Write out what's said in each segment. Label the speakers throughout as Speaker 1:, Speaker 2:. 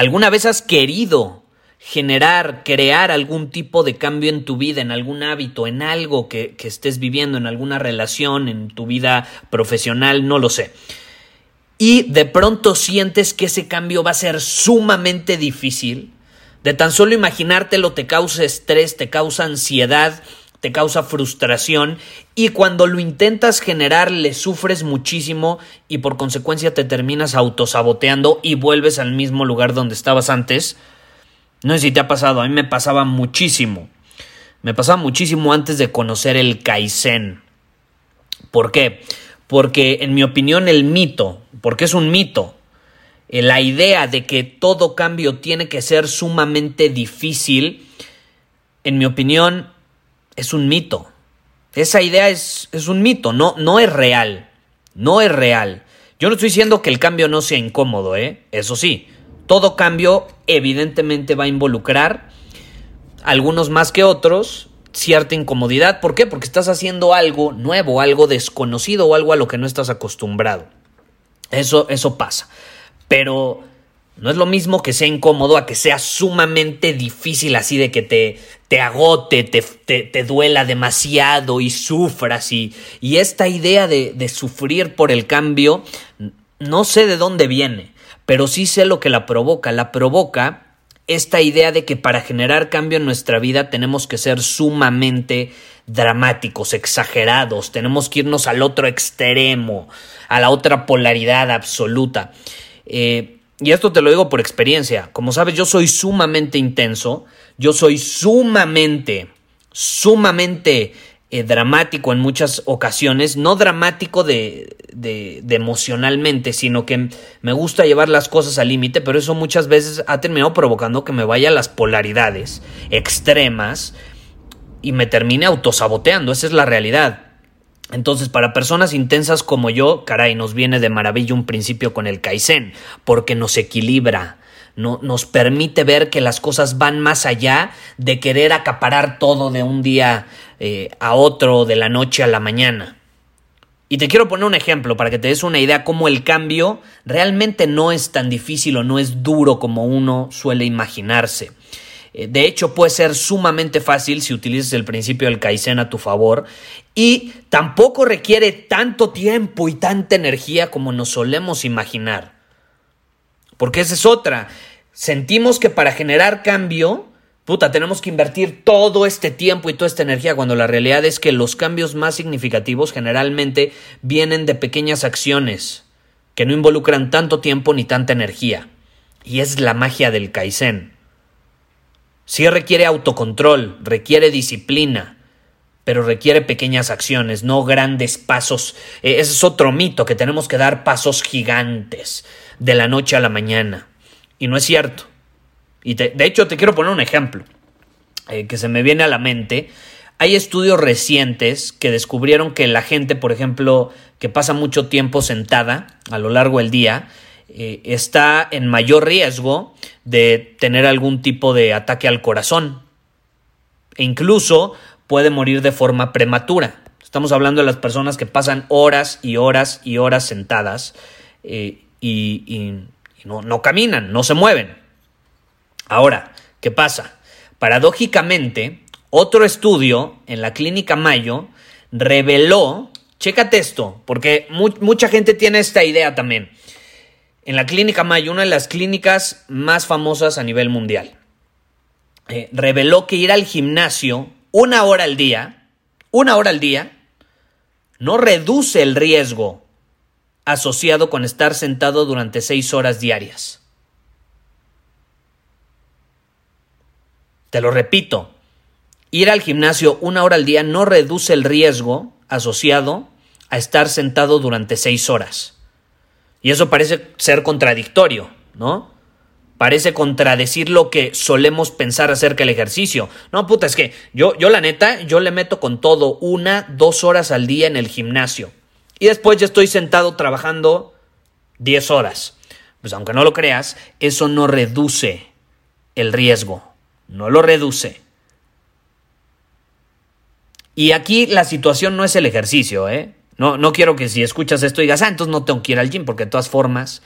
Speaker 1: ¿Alguna vez has querido generar, crear algún tipo de cambio en tu vida, en algún hábito, en algo que, estés viviendo, en alguna relación, en tu vida profesional, no lo sé. Y de pronto sientes que ese cambio va a ser sumamente difícil. De tan solo imaginártelo te causa estrés, te causa ansiedad, te causa frustración y cuando lo intentas generar le sufres muchísimo y por consecuencia te terminas autosaboteando y vuelves al mismo lugar donde estabas antes. No sé si te ha pasado, a mí me pasaba muchísimo. Me pasaba muchísimo antes de conocer el Kaizen. ¿Por qué? Porque en mi opinión el mito, porque es un mito, eh, la idea de que todo cambio tiene que ser sumamente difícil, en mi opinión es un mito. Esa idea es, es un mito, no, no es real. No es real. Yo no estoy diciendo que el cambio no sea incómodo, ¿eh? Eso sí, todo cambio evidentemente va a involucrar, algunos más que otros, cierta incomodidad. ¿Por qué? Porque estás haciendo algo nuevo, algo desconocido o algo a lo que no estás acostumbrado. Eso, eso pasa. Pero no es lo mismo que sea incómodo a que sea sumamente difícil así de que te, te agote, te, te, duela demasiado y sufras y, y esta idea de, de sufrir por el cambio no sé de dónde viene, pero sí sé lo que la provoca. La provoca esta idea de que para generar cambio en nuestra vida tenemos que ser sumamente dramáticos, exagerados, tenemos que irnos al otro extremo, a la otra polaridad absoluta. Eh, y esto te lo digo por experiencia. Como sabes, yo soy sumamente intenso, yo soy sumamente, sumamente eh, dramático en muchas ocasiones, no dramático de, de, de, emocionalmente, sino que me gusta llevar las cosas al límite, pero eso muchas veces ha terminado provocando que me vaya a las polaridades extremas y me termine autosaboteando, esa es la realidad. Entonces, para personas intensas como yo, caray, nos viene de maravilla un principio con el Kaizen, porque nos equilibra, no, nos permite ver que las cosas van más allá de querer acaparar todo de un día eh, a otro, de la noche a la mañana. Y te quiero poner un ejemplo para que te des una idea cómo el cambio realmente no es tan difícil o no es duro como uno suele imaginarse. Eh, de hecho, puede ser sumamente fácil si utilizas el principio del Kaizen a tu favor y tampoco requiere tanto tiempo y tanta energía como nos solemos imaginar. Porque esa es otra. Sentimos que para generar cambio, puta, tenemos que invertir todo este tiempo y toda esta energía, cuando la realidad es que los cambios más significativos generalmente vienen de pequeñas acciones que no involucran tanto tiempo ni tanta energía. Y es la magia del Kaizen. Sí requiere autocontrol, requiere disciplina, pero requiere pequeñas acciones, no grandes pasos. Eh, ese es otro mito, que tenemos que dar pasos gigantes de la noche a la mañana. Y no es cierto. Y de hecho te quiero poner un ejemplo eh, que se me viene a la mente. Hay estudios recientes que descubrieron que la gente, por ejemplo, que pasa mucho tiempo sentada a lo largo del día, eh, está en mayor riesgo de tener algún tipo de ataque al corazón. E incluso puede morir de forma prematura. Estamos hablando de las personas que pasan horas y horas y horas sentadas eh, y, no, no caminan, no se mueven. Ahora, ¿qué pasa? Paradójicamente, otro estudio en la clínica Mayo reveló, chécate esto, porque mu mucha gente tiene esta idea también. En la clínica Mayo, una de las clínicas más famosas a nivel mundial. Eh, reveló que ir al gimnasio una hora al día, una hora al día, no reduce el riesgo asociado con estar sentado durante seis horas diarias. Te lo repito, ir al gimnasio una hora al día no reduce el riesgo asociado a estar sentado durante seis horas. Y eso parece ser contradictorio, ¿no? Parece contradecir lo que solemos pensar acerca del ejercicio. No, puta, es que yo, yo la neta, yo le meto con todo una, dos horas al día en el gimnasio. Y después ya estoy sentado trabajando diez horas. Pues aunque no lo creas, eso no reduce el riesgo. No lo reduce. Y aquí la situación no es el ejercicio, ¿eh? No, no quiero que si escuchas esto digas, ah, entonces no tengo que ir al gym, porque de todas formas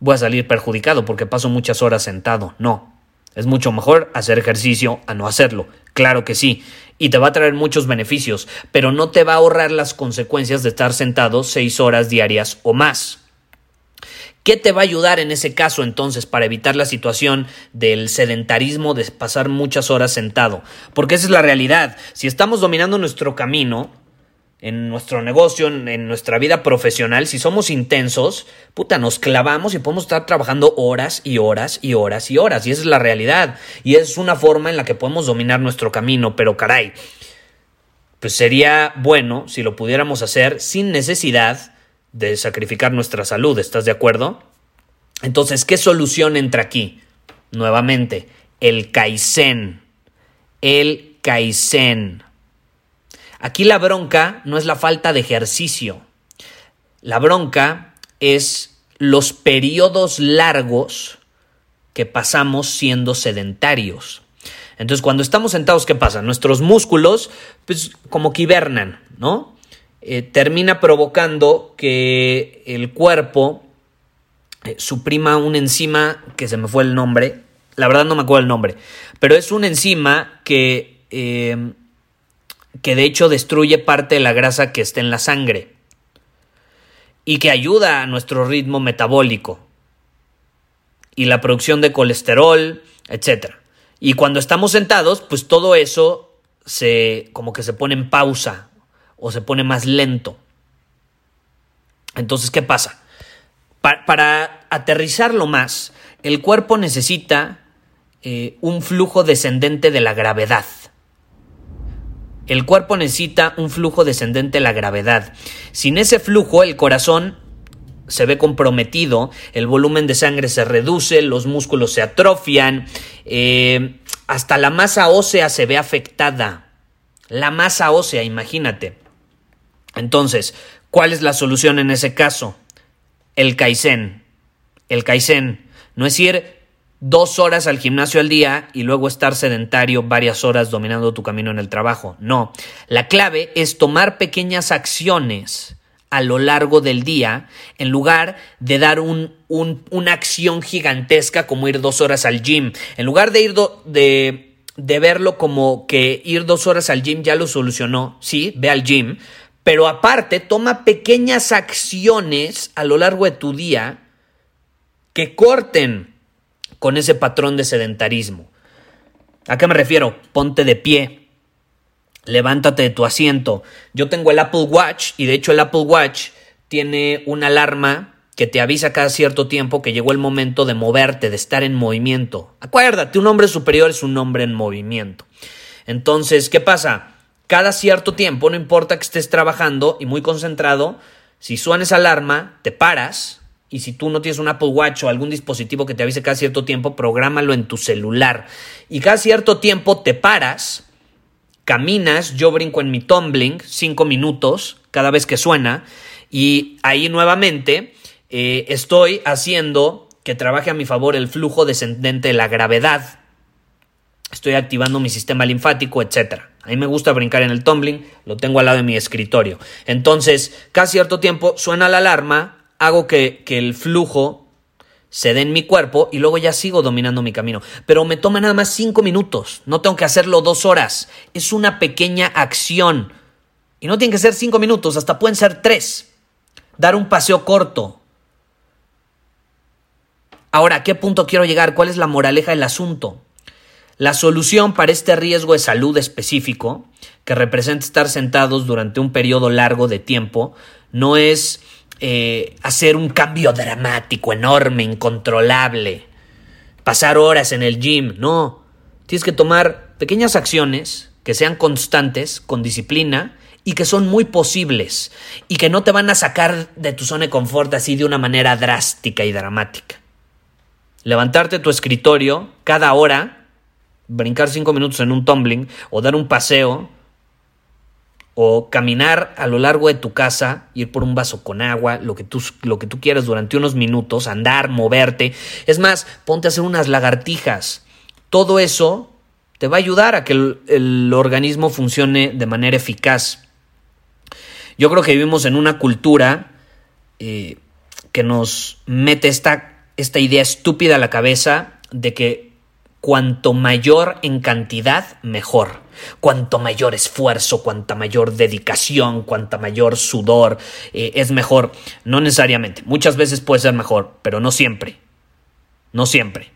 Speaker 1: voy a salir perjudicado porque paso muchas horas sentado. No. Es mucho mejor hacer ejercicio a no hacerlo. Claro que sí. Y te va a traer muchos beneficios, pero no te va a ahorrar las consecuencias de estar sentado seis horas diarias o más. ¿Qué te va a ayudar en ese caso entonces para evitar la situación del sedentarismo de pasar muchas horas sentado? Porque esa es la realidad. Si estamos dominando nuestro camino, en nuestro negocio, en, nuestra vida profesional, si somos intensos, puta, nos clavamos y podemos estar trabajando horas y horas y horas y horas. Y esa es la realidad. Y es una forma en la que podemos dominar nuestro camino. Pero caray, pues sería bueno si lo pudiéramos hacer sin necesidad de sacrificar nuestra salud. ¿Estás de acuerdo? Entonces, ¿qué solución entra aquí? Nuevamente, el Kaizen. El Kaizen. Aquí la bronca no es la falta de ejercicio. La bronca es los periodos largos que pasamos siendo sedentarios. Entonces, cuando estamos sentados, ¿qué pasa? Nuestros músculos, pues, como que hibernan, ¿no? Eh, termina provocando que el cuerpo eh, suprima una enzima que se me fue el nombre. La verdad no me acuerdo el nombre. Pero es una enzima que eh, que de hecho destruye parte de la grasa que está en la sangre y que ayuda a nuestro ritmo metabólico y la producción de colesterol, etc. Y cuando estamos sentados, pues todo eso se como que se pone en pausa o se pone más lento. Entonces, ¿qué pasa? para aterrizarlo más, el cuerpo necesita eh, un flujo descendente de la gravedad. El cuerpo necesita un flujo descendente de la gravedad. Sin ese flujo, el corazón se ve comprometido, el volumen de sangre se reduce, los músculos se atrofian, eh, hasta la masa ósea se ve afectada. La masa ósea, imagínate. Entonces, ¿cuál es la solución en ese caso? El Kaizen. El Kaizen. No es ir dos horas al gimnasio al día y luego estar sedentario varias horas dominando tu camino en el trabajo. No, la clave es tomar pequeñas acciones a lo largo del día en lugar de dar un, una acción gigantesca como ir dos horas al gym. En lugar de ir de, de verlo como que ir dos horas al gym ya lo solucionó, sí, ve al gym, pero aparte toma pequeñas acciones a lo largo de tu día que corten con ese patrón de sedentarismo. ¿A qué me refiero? Ponte de pie, levántate de tu asiento. Yo tengo el Apple Watch y de hecho el Apple Watch tiene una alarma que te avisa cada cierto tiempo que llegó el momento de moverte, de estar en movimiento. Acuérdate, un hombre superior es un hombre en movimiento. Entonces, ¿qué pasa? Cada cierto tiempo, no importa que estés trabajando y muy concentrado, si suena esa alarma, te paras, y si tú no tienes un Apple Watch o algún dispositivo que te avise cada cierto tiempo, prográmalo en tu celular. Y cada cierto tiempo te paras, caminas, yo brinco en mi tumbling, cinco minutos cada vez que suena, y ahí nuevamente eh, estoy haciendo que trabaje a mi favor el flujo descendente de la gravedad. Estoy activando mi sistema linfático, etc. A mí me gusta brincar en el tumbling, lo tengo al lado de mi escritorio. Entonces, cada cierto tiempo suena la alarma, hago que, el flujo se dé en mi cuerpo y luego ya sigo dominando mi camino. Pero me toma nada más cinco minutos, no tengo que hacerlo dos horas. Es una pequeña acción. Y no tiene que ser cinco minutos, hasta pueden ser tres. Dar un paseo corto. Ahora, ¿a qué punto quiero llegar? ¿Cuál es la moraleja del asunto? La solución para este riesgo de salud específico, que representa estar sentados durante un periodo largo de tiempo, no es eh, hacer un cambio dramático, enorme, incontrolable, pasar horas en el gym, no. Tienes que tomar pequeñas acciones que sean constantes, con disciplina, y que son muy posibles, y que no te van a sacar de tu zona de confort así de una manera drástica y dramática. Levantarte tu escritorio cada hora, brincar cinco minutos en un tumbling, o dar un paseo, o caminar a lo largo de tu casa, ir por un vaso con agua, lo que tú, lo que tú quieras durante unos minutos, andar, moverte. Es más, ponte a hacer unas lagartijas. Todo eso te va a ayudar a que el, organismo funcione de manera eficaz. Yo creo que vivimos en una cultura eh, que nos mete esta, esta idea estúpida a la cabeza de que cuanto mayor en cantidad, mejor. Cuanto mayor esfuerzo, cuanta mayor dedicación, cuanta mayor sudor, eh, es mejor. No necesariamente. Muchas veces puede ser mejor, pero no siempre. No siempre.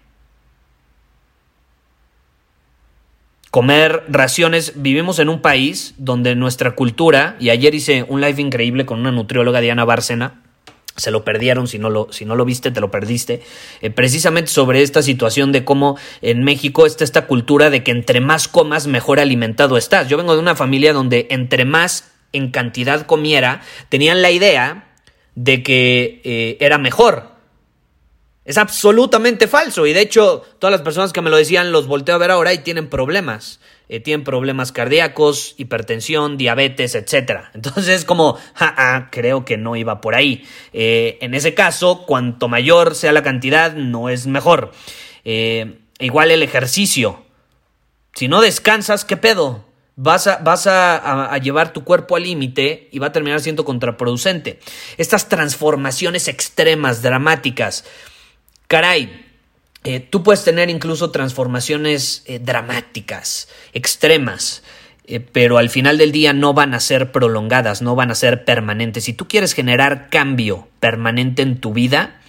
Speaker 1: Comer raciones. Vivimos en un país donde nuestra cultura, y ayer hice un live increíble con una nutrióloga, Diana Bárcena, se lo perdieron, si no lo, si no lo viste, te lo perdiste, eh, precisamente sobre esta situación de cómo en México está esta cultura de que entre más comas, mejor alimentado estás. Yo vengo de una familia donde entre más en cantidad comiera, tenían la idea de que eh, era mejor. Es absolutamente falso y de hecho todas las personas que me lo decían los volteo a ver ahora y tienen problemas. Eh, tienen problemas cardíacos, hipertensión, diabetes, etc. Entonces es como, ja, creo que no iba por ahí. Eh, en ese caso, cuanto mayor sea la cantidad, no es mejor. Eh, igual el ejercicio. Si no descansas, ¿qué pedo? Vas a, vas a, llevar tu cuerpo al límite y va a terminar siendo contraproducente. Estas transformaciones extremas, dramáticas. Caray, eh, tú puedes tener incluso transformaciones eh, dramáticas, extremas, eh, pero al final del día no van a ser prolongadas, no van a ser permanentes. Si tú quieres generar cambio permanente en tu vida,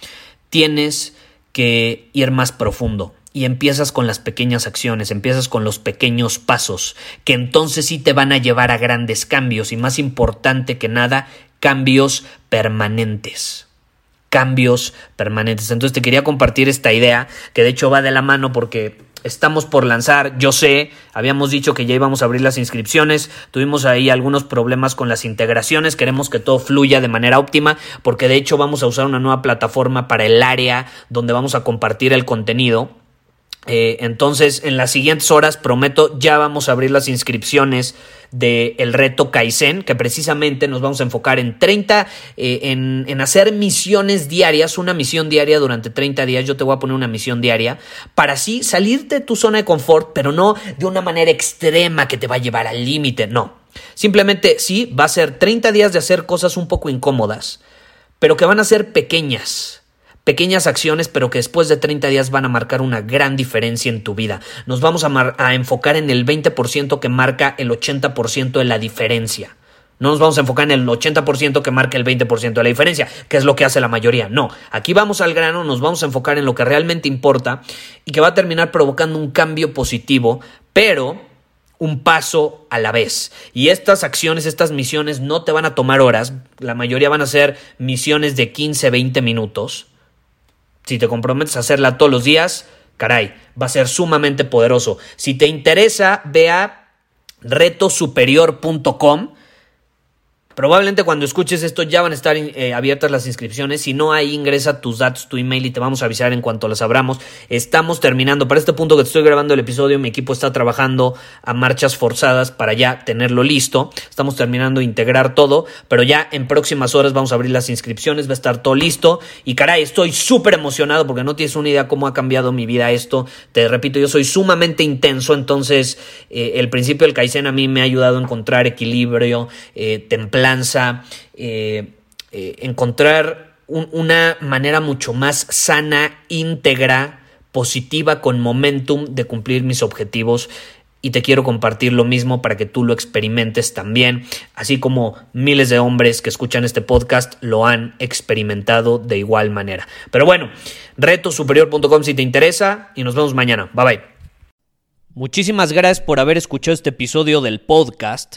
Speaker 1: tienes que ir más profundo. Y empiezas con las pequeñas acciones, empiezas con los pequeños pasos, que entonces sí te van a llevar a grandes cambios y más importante que nada, cambios permanentes cambios permanentes. Entonces te quería compartir esta idea que de hecho va de la mano porque estamos por lanzar, yo sé, habíamos dicho que ya íbamos a abrir las inscripciones, tuvimos ahí algunos problemas con las integraciones, queremos que todo fluya de manera óptima porque de hecho vamos a usar una nueva plataforma para el área donde vamos a compartir el contenido. Eh, entonces, en las siguientes horas, prometo, ya vamos a abrir las inscripciones del el reto Kaizen, que precisamente nos vamos a enfocar en 30, eh, en, en, hacer misiones diarias, una misión diaria durante 30 días. Yo te voy a poner una misión diaria para así salirte de tu zona de confort, pero no de una manera extrema que te va a llevar al límite, no. Simplemente sí, va a ser 30 días de hacer cosas un poco incómodas, pero que van a ser pequeñas Pequeñas acciones, pero que después de 30 días van a marcar una gran diferencia en tu vida. Nos vamos a, enfocar en el 20% que marca el 80% de la diferencia. No nos vamos a enfocar en el 80% que marca el 20% de la diferencia, que es lo que hace la mayoría. No, aquí vamos al grano, nos vamos a enfocar en lo que realmente importa y que va a terminar provocando un cambio positivo, pero un paso a la vez. Y estas acciones, estas misiones no te van a tomar horas, la mayoría van a ser misiones de 15, 20 minutos si te comprometes a hacerla todos los días, caray, va a ser sumamente poderoso. Si te interesa, ve a retosuperior.com Probablemente cuando escuches esto ya van a estar eh, abiertas las inscripciones. Si no, ahí ingresa tus datos, tu email y te vamos a avisar en cuanto las abramos. Estamos terminando. Para este punto que te estoy grabando el episodio, mi equipo está trabajando a marchas forzadas para ya tenerlo listo. Estamos terminando de integrar todo, pero ya en próximas horas vamos a abrir las inscripciones, va a estar todo listo. Y caray, estoy súper emocionado porque no tienes una idea cómo ha cambiado mi vida esto. Te repito, yo soy sumamente intenso, entonces eh, el principio del Kaizen a mí me ha ayudado a encontrar equilibrio, eh, lanza, eh, eh, encontrar una manera mucho más sana, íntegra, positiva, con momentum de cumplir mis objetivos y te quiero compartir lo mismo para que tú lo experimentes también, así como miles de hombres que escuchan este podcast lo han experimentado de igual manera. Pero bueno, retosuperior.com si te interesa y nos vemos mañana. Bye bye. Muchísimas gracias por haber escuchado este episodio del podcast.